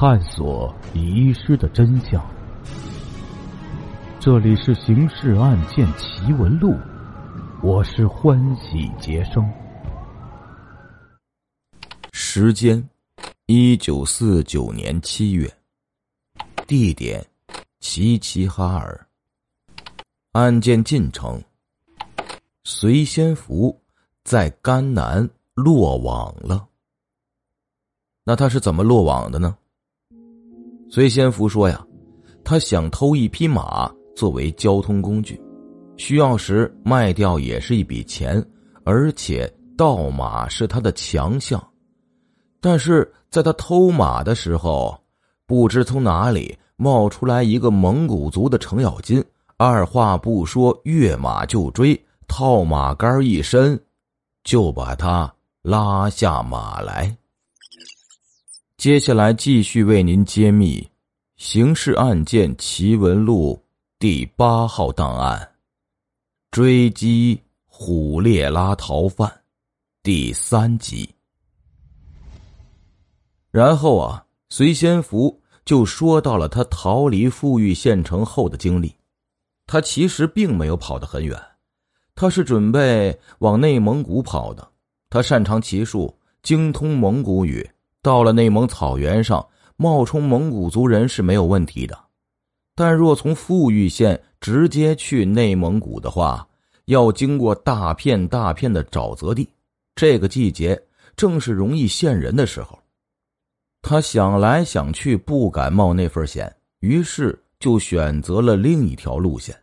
探索遗失的真相。这里是《刑事案件奇闻录》，我是欢喜杰生。时间：一九四九年七月。地点：齐齐哈尔。案件进程：隋先福在甘南落网了。那他是怎么落网的呢？崔先福说呀，他想偷一匹马作为交通工具，需要时卖掉也是一笔钱，而且盗马是他的强项。但是在他偷马的时候，不知从哪里冒出来一个蒙古族的程咬金，二话不说跃马就追，套马杆一伸，就把他拉下马来。接下来继续为您揭秘《刑事案件奇闻录》第八号档案：追击虎列拉逃犯第三集。然后啊，隋仙福就说到了他逃离富裕县城后的经历。他其实并没有跑得很远，他是准备往内蒙古跑的。他擅长骑术，精通蒙古语。到了内蒙草原上，冒充蒙古族人是没有问题的，但若从富裕县直接去内蒙古的话，要经过大片大片的沼泽地，这个季节正是容易陷人的时候。他想来想去，不敢冒那份险，于是就选择了另一条路线，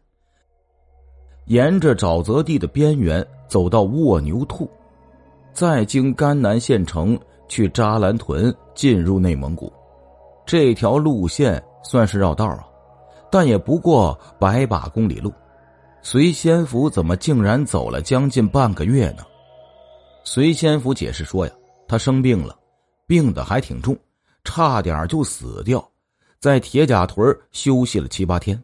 沿着沼泽地的边缘走到卧牛兔，再经甘南县城。去扎兰屯进入内蒙古，这条路线算是绕道啊，但也不过百把公里路。隋先福怎么竟然走了将近半个月呢？隋先福解释说呀，他生病了，病的还挺重，差点就死掉，在铁甲屯休息了七八天。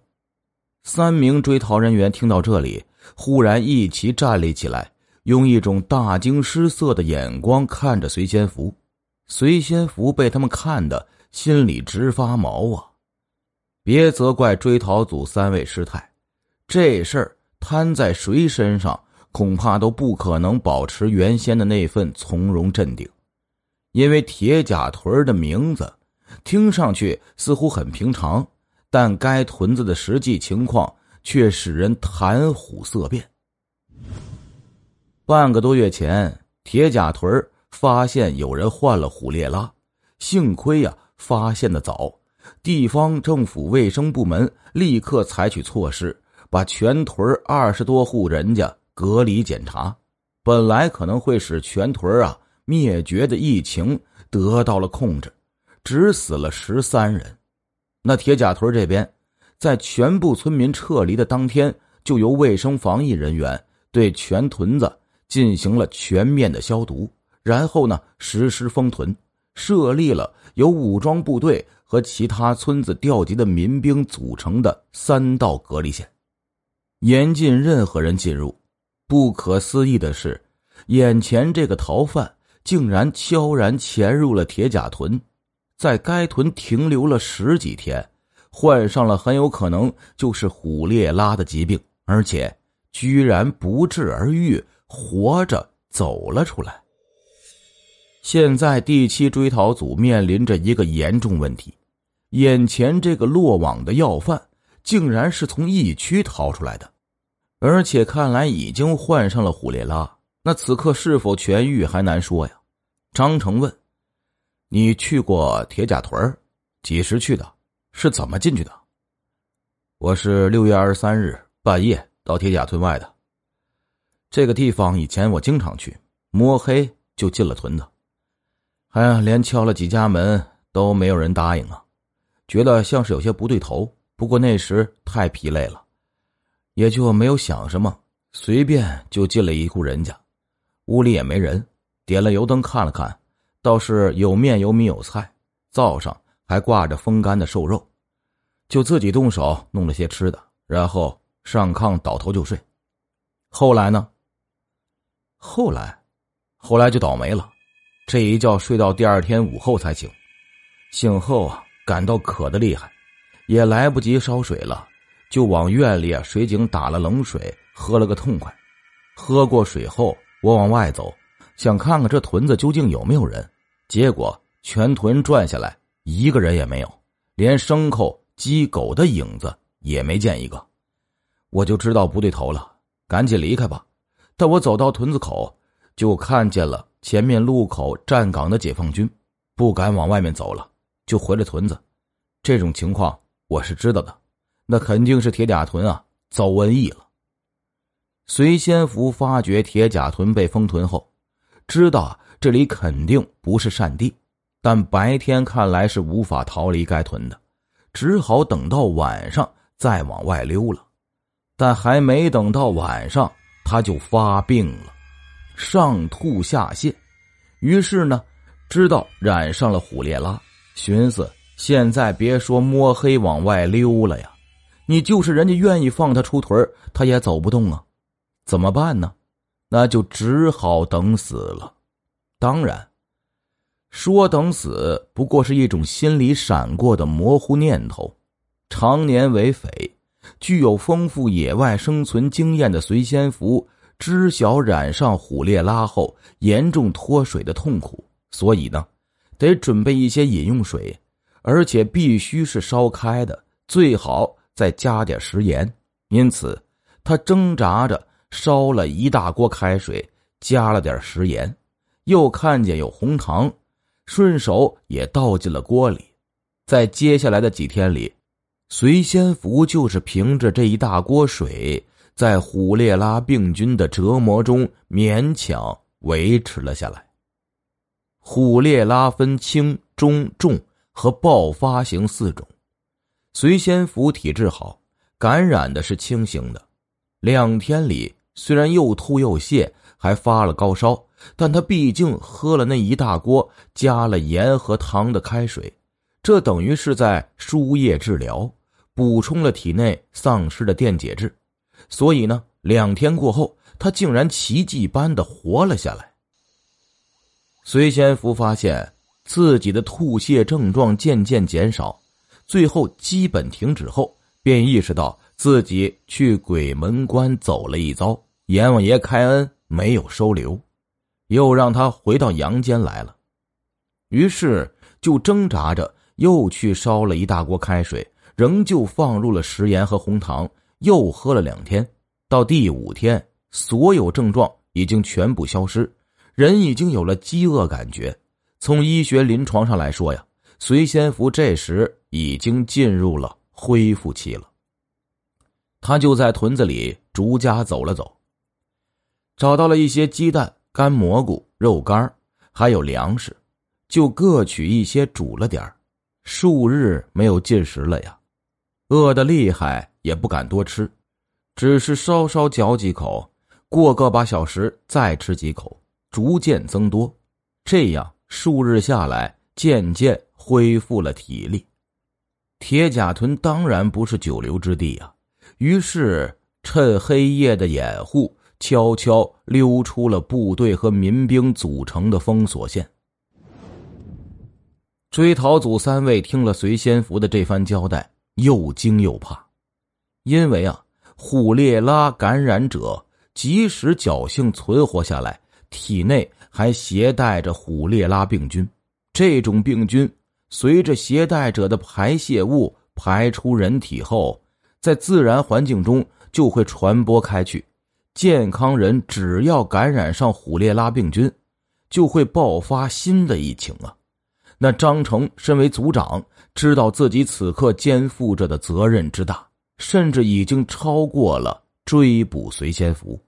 三名追逃人员听到这里，忽然一齐站立起来。用一种大惊失色的眼光看着隋先福，隋先福被他们看的心里直发毛啊！别责怪追逃组三位师太，这事儿摊在谁身上，恐怕都不可能保持原先的那份从容镇定。因为铁甲屯的名字听上去似乎很平常，但该屯子的实际情况却使人谈虎色变。半个多月前，铁甲屯儿发现有人患了虎烈拉，幸亏呀发现的早，地方政府卫生部门立刻采取措施，把全屯二十多户人家隔离检查。本来可能会使全屯啊灭绝的疫情得到了控制，只死了十三人。那铁甲屯这边，在全部村民撤离的当天，就由卫生防疫人员对全屯子。进行了全面的消毒，然后呢，实施封屯，设立了由武装部队和其他村子调集的民兵组成的三道隔离线，严禁任何人进入。不可思议的是，眼前这个逃犯竟然悄然潜入了铁甲屯，在该屯停留了十几天，患上了很有可能就是虎列拉的疾病，而且居然不治而愈。活着走了出来。现在第七追逃组面临着一个严重问题：眼前这个落网的要犯，竟然是从疫区逃出来的，而且看来已经患上了虎列拉。那此刻是否痊愈还难说呀？张成问：“你去过铁甲屯儿几时去的？是怎么进去的？”我是六月二十三日半夜到铁甲屯外的。这个地方以前我经常去，摸黑就进了屯子，哎呀，连敲了几家门都没有人答应啊，觉得像是有些不对头。不过那时太疲累了，也就没有想什么，随便就进了一户人家，屋里也没人，点了油灯看了看，倒是有面有米有菜，灶上还挂着风干的瘦肉，就自己动手弄了些吃的，然后上炕倒头就睡。后来呢？后来，后来就倒霉了，这一觉睡到第二天午后才醒。醒后啊，感到渴的厉害，也来不及烧水了，就往院里啊水井打了冷水，喝了个痛快。喝过水后，我往外走，想看看这屯子究竟有没有人。结果全屯转下来，一个人也没有，连牲口、鸡、狗的影子也没见一个。我就知道不对头了，赶紧离开吧。但我走到屯子口，就看见了前面路口站岗的解放军，不敢往外面走了，就回了屯子。这种情况我是知道的，那肯定是铁甲屯啊遭瘟疫了。隋先福发觉铁甲屯被封屯后，知道这里肯定不是善地，但白天看来是无法逃离该屯的，只好等到晚上再往外溜了。但还没等到晚上，他就发病了，上吐下泻。于是呢，知道染上了虎烈拉，寻思现在别说摸黑往外溜了呀，你就是人家愿意放他出屯他也走不动啊。怎么办呢？那就只好等死了。当然，说等死不过是一种心里闪过的模糊念头。常年为匪，具有丰富野外生存经验的隋仙福，知晓染上虎烈拉后严重脱水的痛苦，所以呢，得准备一些饮用水，而且必须是烧开的，最好再加点食盐。因此，他挣扎着。烧了一大锅开水，加了点食盐，又看见有红糖，顺手也倒进了锅里。在接下来的几天里，隋仙福就是凭着这一大锅水，在虎烈拉病菌的折磨中勉强维持了下来。虎烈拉分轻、中、重和爆发型四种，隋先福体质好，感染的是轻型的，两天里。虽然又吐又泻，还发了高烧，但他毕竟喝了那一大锅加了盐和糖的开水，这等于是在输液治疗，补充了体内丧失的电解质。所以呢，两天过后，他竟然奇迹般的活了下来。隋先福发现自己的吐泻症状渐渐减少，最后基本停止后，便意识到。自己去鬼门关走了一遭，阎王爷开恩没有收留，又让他回到阳间来了。于是就挣扎着又去烧了一大锅开水，仍旧放入了食盐和红糖，又喝了两天。到第五天，所有症状已经全部消失，人已经有了饥饿感觉。从医学临床上来说呀，隋先福这时已经进入了恢复期了。他就在屯子里逐家走了走，找到了一些鸡蛋、干蘑菇、肉干还有粮食，就各取一些煮了点数日没有进食了呀，饿得厉害，也不敢多吃，只是稍稍嚼几口，过个把小时再吃几口，逐渐增多。这样数日下来，渐渐恢复了体力。铁甲屯当然不是久留之地啊。于是，趁黑夜的掩护，悄悄溜出了部队和民兵组成的封锁线。追逃组三位听了隋先福的这番交代，又惊又怕，因为啊，虎烈拉感染者即使侥幸存活下来，体内还携带着虎烈拉病菌。这种病菌随着携带者的排泄物排出人体后。在自然环境中就会传播开去，健康人只要感染上虎烈拉病菌，就会爆发新的疫情啊！那张成身为组长，知道自己此刻肩负着的责任之大，甚至已经超过了追捕隋先福。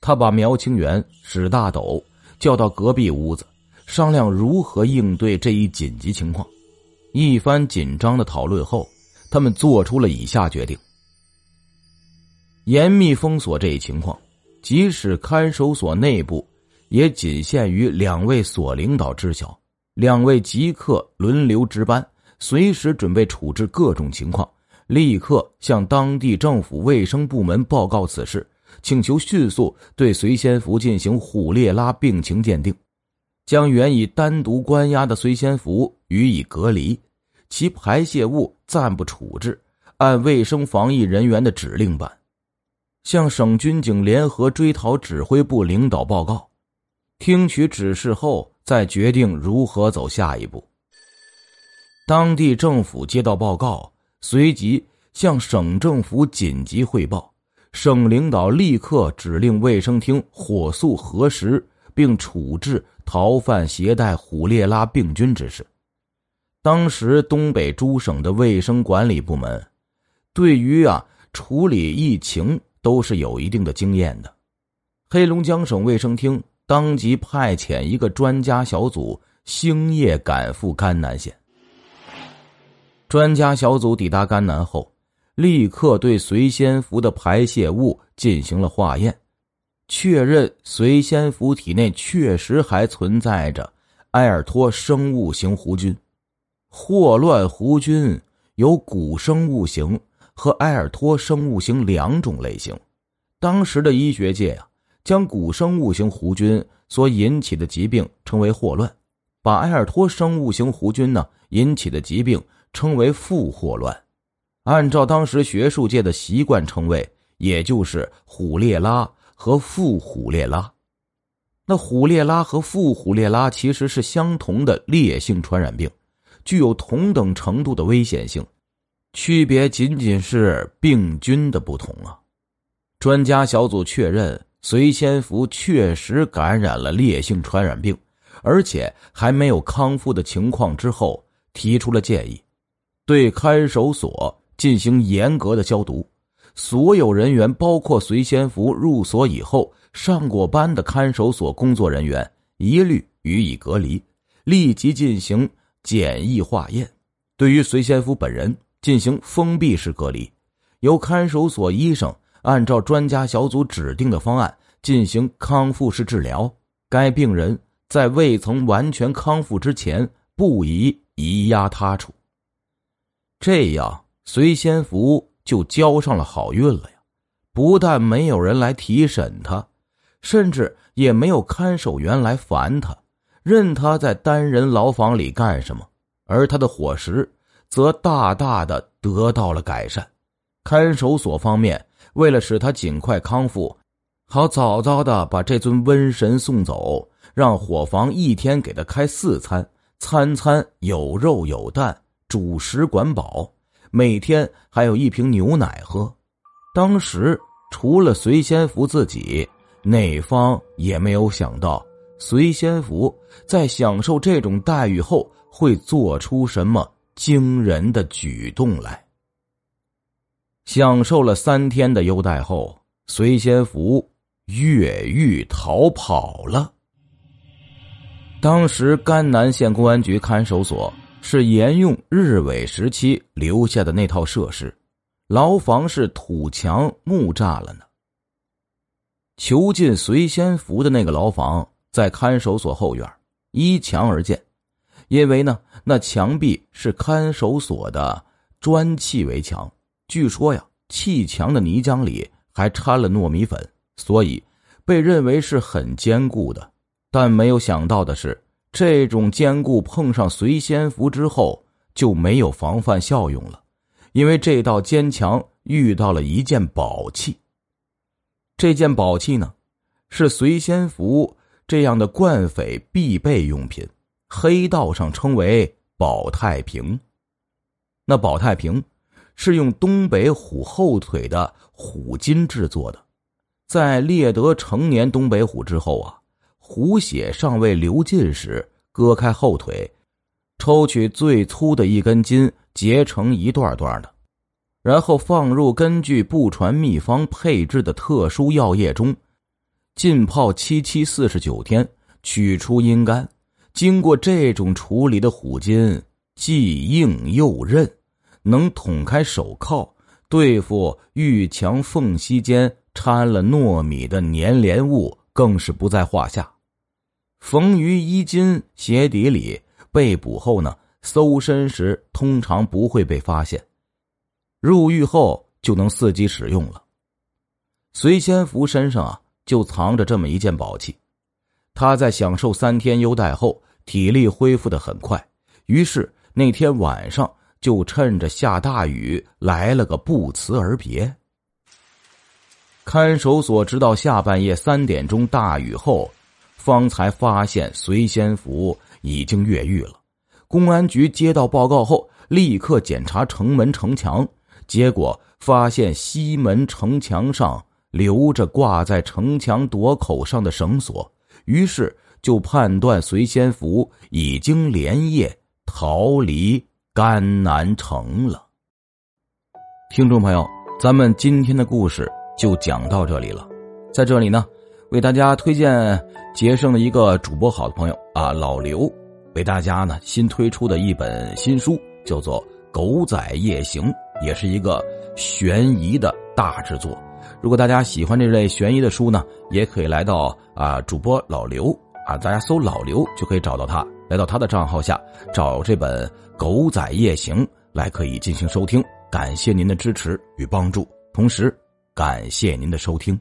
他把苗清元、史大斗叫到隔壁屋子，商量如何应对这一紧急情况。一番紧张的讨论后。他们做出了以下决定：严密封锁这一情况，即使看守所内部，也仅限于两位所领导知晓。两位即刻轮流值班，随时准备处置各种情况，立刻向当地政府卫生部门报告此事，请求迅速对隋先福进行虎烈拉病情鉴定，将原已单独关押的隋先福予以隔离，其排泄物暂不处置，按卫生防疫人员的指令办，向省军警联合追逃指挥部领导报告，听取指示后再决定如何走下一步。当地政府接到报告，随即向省政府紧急汇报。省领导立刻指令卫生厅火速核实并处置逃犯携带虎列拉病菌之事。当时东北诸省的卫生管理部门，对于啊处理疫情都是有一定的经验的。黑龙江省卫生厅当即派遣一个专家小组星夜赶赴甘南县。专家小组抵达甘南后。立刻对随仙福的排泄物进行了化验，确认随仙福体内确实还存在着埃尔托生物型弧菌。霍乱弧菌有古生物型和埃尔托生物型两种类型。当时的医学界啊，将古生物型弧菌所引起的疾病称为霍乱，把埃尔托生物型弧菌呢引起的疾病称为副霍乱。按照当时学术界的习惯称谓，也就是虎列拉和副虎列拉。那虎列拉和副虎列拉其实是相同的烈性传染病，具有同等程度的危险性，区别仅仅是病菌的不同啊。专家小组确认，隋先福确实感染了烈性传染病，而且还没有康复的情况之后，提出了建议，对看守所。进行严格的消毒，所有人员，包括随仙福入所以后上过班的看守所工作人员，一律予以隔离，立即进行检疫化验。对于随仙福本人进行封闭式隔离，由看守所医生按照专家小组指定的方案进行康复式治疗。该病人在未曾完全康复之前，不宜移押他处。这样。隋仙福就交上了好运了呀！不但没有人来提审他，甚至也没有看守员来烦他，任他在单人牢房里干什么。而他的伙食则大大的得到了改善。看守所方面为了使他尽快康复，好早早的把这尊瘟神送走，让伙房一天给他开四餐，餐餐有肉有蛋，主食管饱。每天还有一瓶牛奶喝，当时除了随先福自己，哪方也没有想到随先福在享受这种待遇后会做出什么惊人的举动来。享受了三天的优待后，随先福越狱逃跑了。当时甘南县公安局看守所。是沿用日伪时期留下的那套设施，牢房是土墙木栅了呢。囚禁随仙福的那个牢房在看守所后院，依墙而建，因为呢那墙壁是看守所的砖砌围墙，据说呀砌墙的泥浆里还掺了糯米粉，所以被认为是很坚固的。但没有想到的是。这种坚固碰上随仙符之后就没有防范效用了，因为这道坚墙遇到了一件宝器。这件宝器呢，是随仙符这样的惯匪必备用品，黑道上称为保太平。那保太平是用东北虎后腿的虎筋制作的，在猎得成年东北虎之后啊。虎血尚未流尽时，割开后腿，抽取最粗的一根筋，结成一段段的，然后放入根据不传秘方配制的特殊药液中，浸泡七七四十九天，取出阴干。经过这种处理的虎筋既硬又韧，能捅开手铐，对付玉墙缝隙间掺了糯米的粘连物，更是不在话下。缝于衣襟鞋底里，被捕后呢，搜身时通常不会被发现。入狱后就能伺机使用了。隋仙福身上啊，就藏着这么一件宝器。他在享受三天优待后，体力恢复的很快，于是那天晚上就趁着下大雨来了个不辞而别。看守所直到下半夜三点钟大雨后，方才发现随仙府已经越狱了。公安局接到报告后，立刻检查城门城墙，结果发现西门城墙上留着挂在城墙垛口上的绳索，于是就判断随仙府已经连夜逃离甘南城了。听众朋友，咱们今天的故事。就讲到这里了，在这里呢，为大家推荐杰胜的一个主播好的朋友啊，老刘，为大家呢新推出的一本新书，叫做《狗仔夜行》，也是一个悬疑的大制作。如果大家喜欢这类悬疑的书呢，也可以来到啊主播老刘啊，大家搜老刘就可以找到他，来到他的账号下找这本《狗仔夜行》来可以进行收听。感谢您的支持与帮助，同时。感谢您的收听。